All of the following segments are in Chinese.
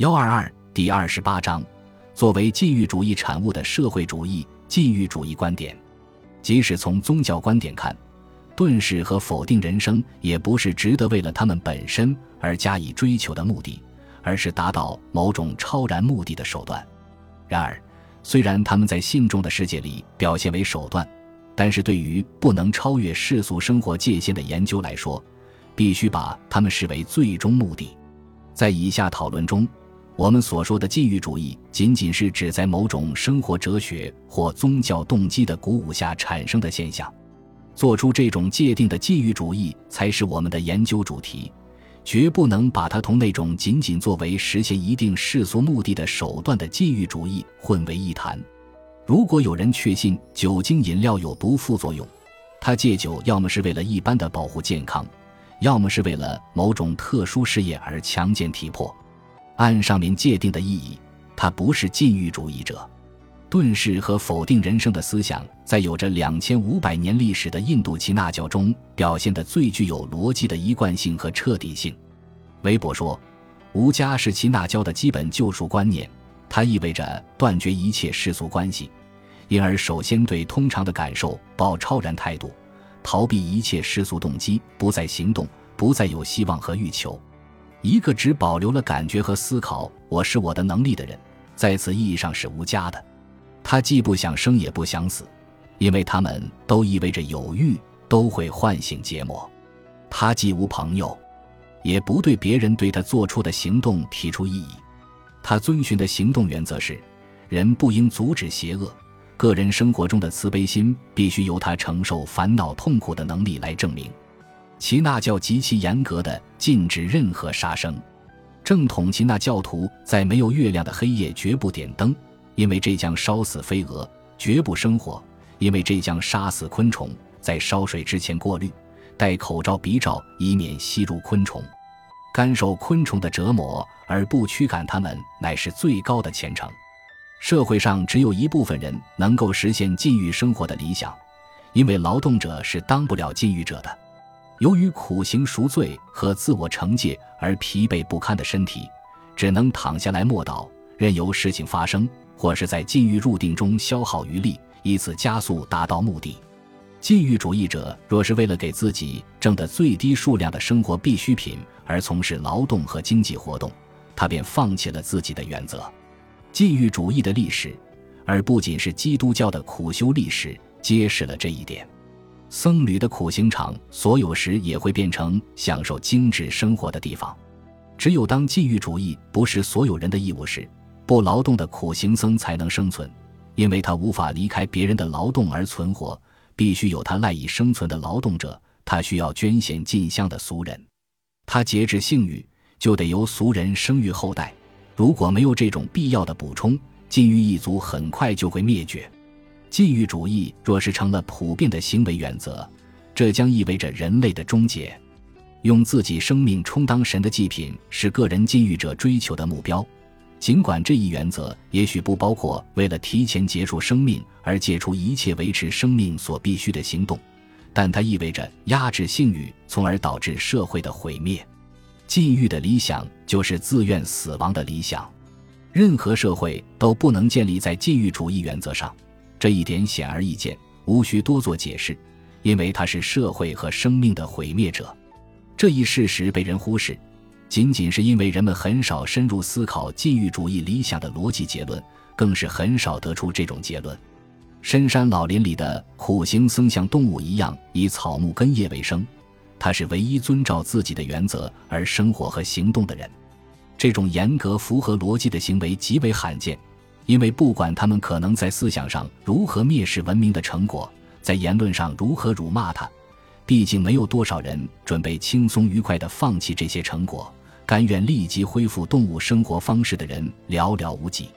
幺二二第二十八章，作为禁欲主义产物的社会主义禁欲主义观点，即使从宗教观点看，遁世和否定人生也不是值得为了他们本身而加以追求的目的，而是达到某种超然目的的手段。然而，虽然他们在信众的世界里表现为手段，但是对于不能超越世俗生活界限的研究来说，必须把他们视为最终目的。在以下讨论中，我们所说的禁欲主义，仅仅是指在某种生活哲学或宗教动机的鼓舞下产生的现象。做出这种界定的禁欲主义，才是我们的研究主题。绝不能把它同那种仅仅作为实现一定世俗目的的手段的禁欲主义混为一谈。如果有人确信酒精饮料有毒副作用，他戒酒要么是为了一般的保护健康，要么是为了某种特殊事业而强健体魄。按上面界定的意义，他不是禁欲主义者。遁世和否定人生的思想，在有着两千五百年历史的印度耆那教中表现得最具有逻辑的一贯性和彻底性。韦伯说：“无家是耆那教的基本救赎观念，它意味着断绝一切世俗关系，因而首先对通常的感受抱超然态度，逃避一切世俗动机，不再行动，不再有希望和欲求。一个只保留了感觉和思考‘我是我的能力’的人，在此意义上是无家的。”他既不想生也不想死，因为他们都意味着有欲，都会唤醒结膜。他既无朋友，也不对别人对他做出的行动提出异议。他遵循的行动原则是：人不应阻止邪恶，个人生活中的慈悲心必须由他承受烦恼痛苦的能力来证明。耆那教极其严格的禁止任何杀生，正统耆那教徒在没有月亮的黑夜绝不点灯。因为这将烧死飞蛾，绝不生火；因为这将杀死昆虫，在烧水之前过滤，戴口罩鼻罩，以免吸入昆虫。甘受昆虫的折磨而不驱赶它们，乃是最高的虔诚。社会上只有一部分人能够实现禁欲生活的理想，因为劳动者是当不了禁欲者的。由于苦行赎罪和自我惩戒而疲惫不堪的身体，只能躺下来默祷，任由事情发生。或是在禁欲入定中消耗余力，以此加速达到目的。禁欲主义者若是为了给自己挣得最低数量的生活必需品而从事劳动和经济活动，他便放弃了自己的原则。禁欲主义的历史，而不仅是基督教的苦修历史，揭示了这一点。僧侣的苦行场，所有时也会变成享受精致生活的地方。只有当禁欲主义不是所有人的义务时，不劳动的苦行僧才能生存，因为他无法离开别人的劳动而存活，必须有他赖以生存的劳动者。他需要捐献进香的俗人，他节制性欲，就得由俗人生育后代。如果没有这种必要的补充，禁欲一族很快就会灭绝。禁欲主义若是成了普遍的行为原则，这将意味着人类的终结。用自己生命充当神的祭品，是个人禁欲者追求的目标。尽管这一原则也许不包括为了提前结束生命而解除一切维持生命所必须的行动，但它意味着压制性欲，从而导致社会的毁灭。禁欲的理想就是自愿死亡的理想。任何社会都不能建立在禁欲主义原则上，这一点显而易见，无需多做解释，因为他是社会和生命的毁灭者。这一事实被人忽视。仅仅是因为人们很少深入思考禁欲主义理想的逻辑结论，更是很少得出这种结论。深山老林里的苦行僧像动物一样以草木根叶为生，他是唯一遵照自己的原则而生活和行动的人。这种严格符合逻辑的行为极为罕见，因为不管他们可能在思想上如何蔑视文明的成果，在言论上如何辱骂它，毕竟没有多少人准备轻松愉快地放弃这些成果。甘愿立即恢复动物生活方式的人寥寥无几。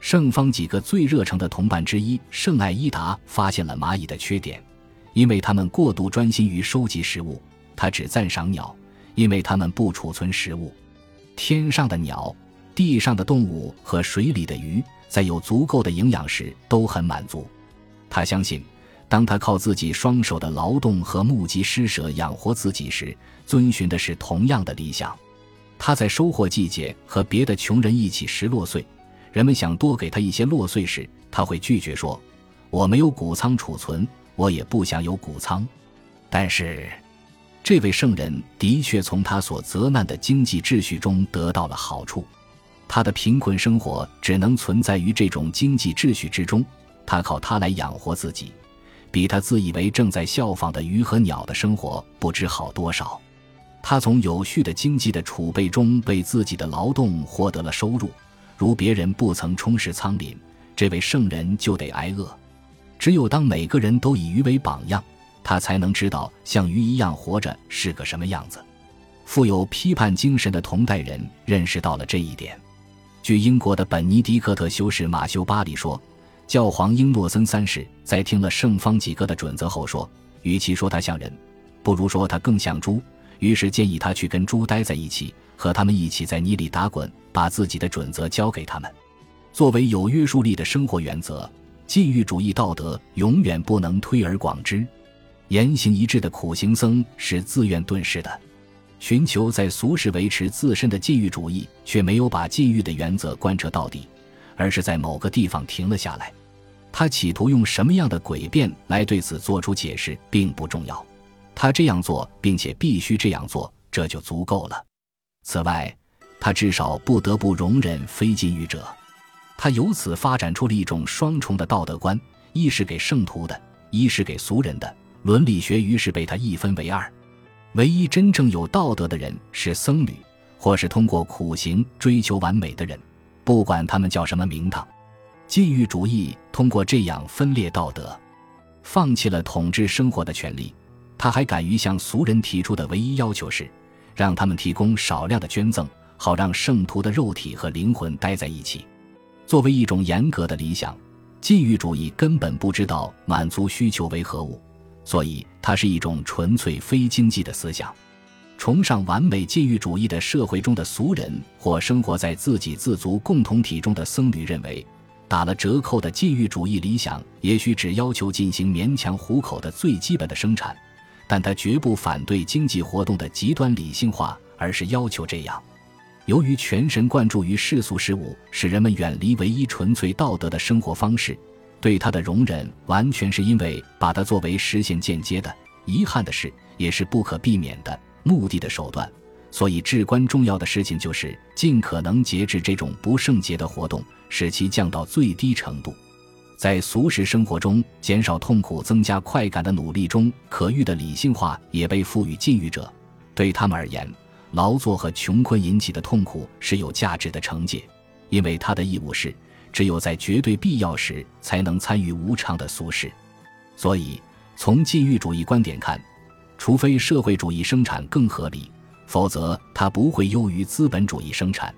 圣方几个最热诚的同伴之一圣艾伊达发现了蚂蚁的缺点，因为他们过度专心于收集食物。他只赞赏鸟，因为他们不储存食物。天上的鸟、地上的动物和水里的鱼，在有足够的营养时都很满足。他相信，当他靠自己双手的劳动和募集施舍养活自己时，遵循的是同样的理想。他在收获季节和别的穷人一起拾落穗，人们想多给他一些落穗时，他会拒绝说：“我没有谷仓储存，我也不想有谷仓。”但是，这位圣人的确从他所责难的经济秩序中得到了好处。他的贫困生活只能存在于这种经济秩序之中，他靠它来养活自己，比他自以为正在效仿的鱼和鸟的生活不知好多少。他从有序的经济的储备中为自己的劳动获得了收入，如别人不曾充实仓廪，这位圣人就得挨饿。只有当每个人都以鱼为榜样，他才能知道像鱼一样活着是个什么样子。富有批判精神的同代人认识到了这一点。据英国的本尼迪克特修士马修巴里说，教皇英诺森三世在听了圣方几个的准则后说：“与其说他像人，不如说他更像猪。”于是建议他去跟猪待在一起，和他们一起在泥里打滚，把自己的准则交给他们。作为有约束力的生活原则，禁欲主义道德永远不能推而广之。言行一致的苦行僧是自愿遁世的。寻求在俗世维持自身的禁欲主义，却没有把禁欲的原则贯彻到底，而是在某个地方停了下来。他企图用什么样的诡辩来对此做出解释，并不重要。他这样做，并且必须这样做，这就足够了。此外，他至少不得不容忍非禁欲者。他由此发展出了一种双重的道德观：一是给圣徒的，一是给俗人的。伦理学于是被他一分为二。唯一真正有道德的人是僧侣，或是通过苦行追求完美的人，不管他们叫什么名堂。禁欲主义通过这样分裂道德，放弃了统治生活的权利。他还敢于向俗人提出的唯一要求是，让他们提供少量的捐赠，好让圣徒的肉体和灵魂待在一起。作为一种严格的理想，禁欲主义根本不知道满足需求为何物。所以，它是一种纯粹非经济的思想。崇尚完美禁欲主义的社会中的俗人，或生活在自给自足共同体中的僧侣认为，打了折扣的禁欲主义理想也许只要求进行勉强糊口的最基本的生产，但他绝不反对经济活动的极端理性化，而是要求这样。由于全神贯注于世俗事物，使人们远离唯一纯粹道德的生活方式。对他的容忍，完全是因为把它作为实现间接的、遗憾的事，也是不可避免的目的的手段。所以，至关重要的事情就是尽可能节制这种不圣洁的活动，使其降到最低程度。在俗世生活中减少痛苦、增加快感的努力中，可遇的理性化也被赋予禁欲者。对他们而言，劳作和穷困引起的痛苦是有价值的惩戒，因为他的义务是。只有在绝对必要时，才能参与无常的俗事。所以，从禁欲主义观点看，除非社会主义生产更合理，否则它不会优于资本主义生产。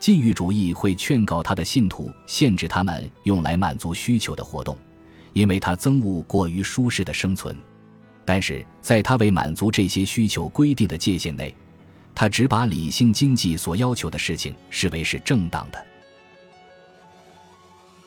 禁欲主义会劝告他的信徒限制他们用来满足需求的活动，因为他憎恶过于舒适的生存。但是，在他为满足这些需求规定的界限内，他只把理性经济所要求的事情视为是正当的。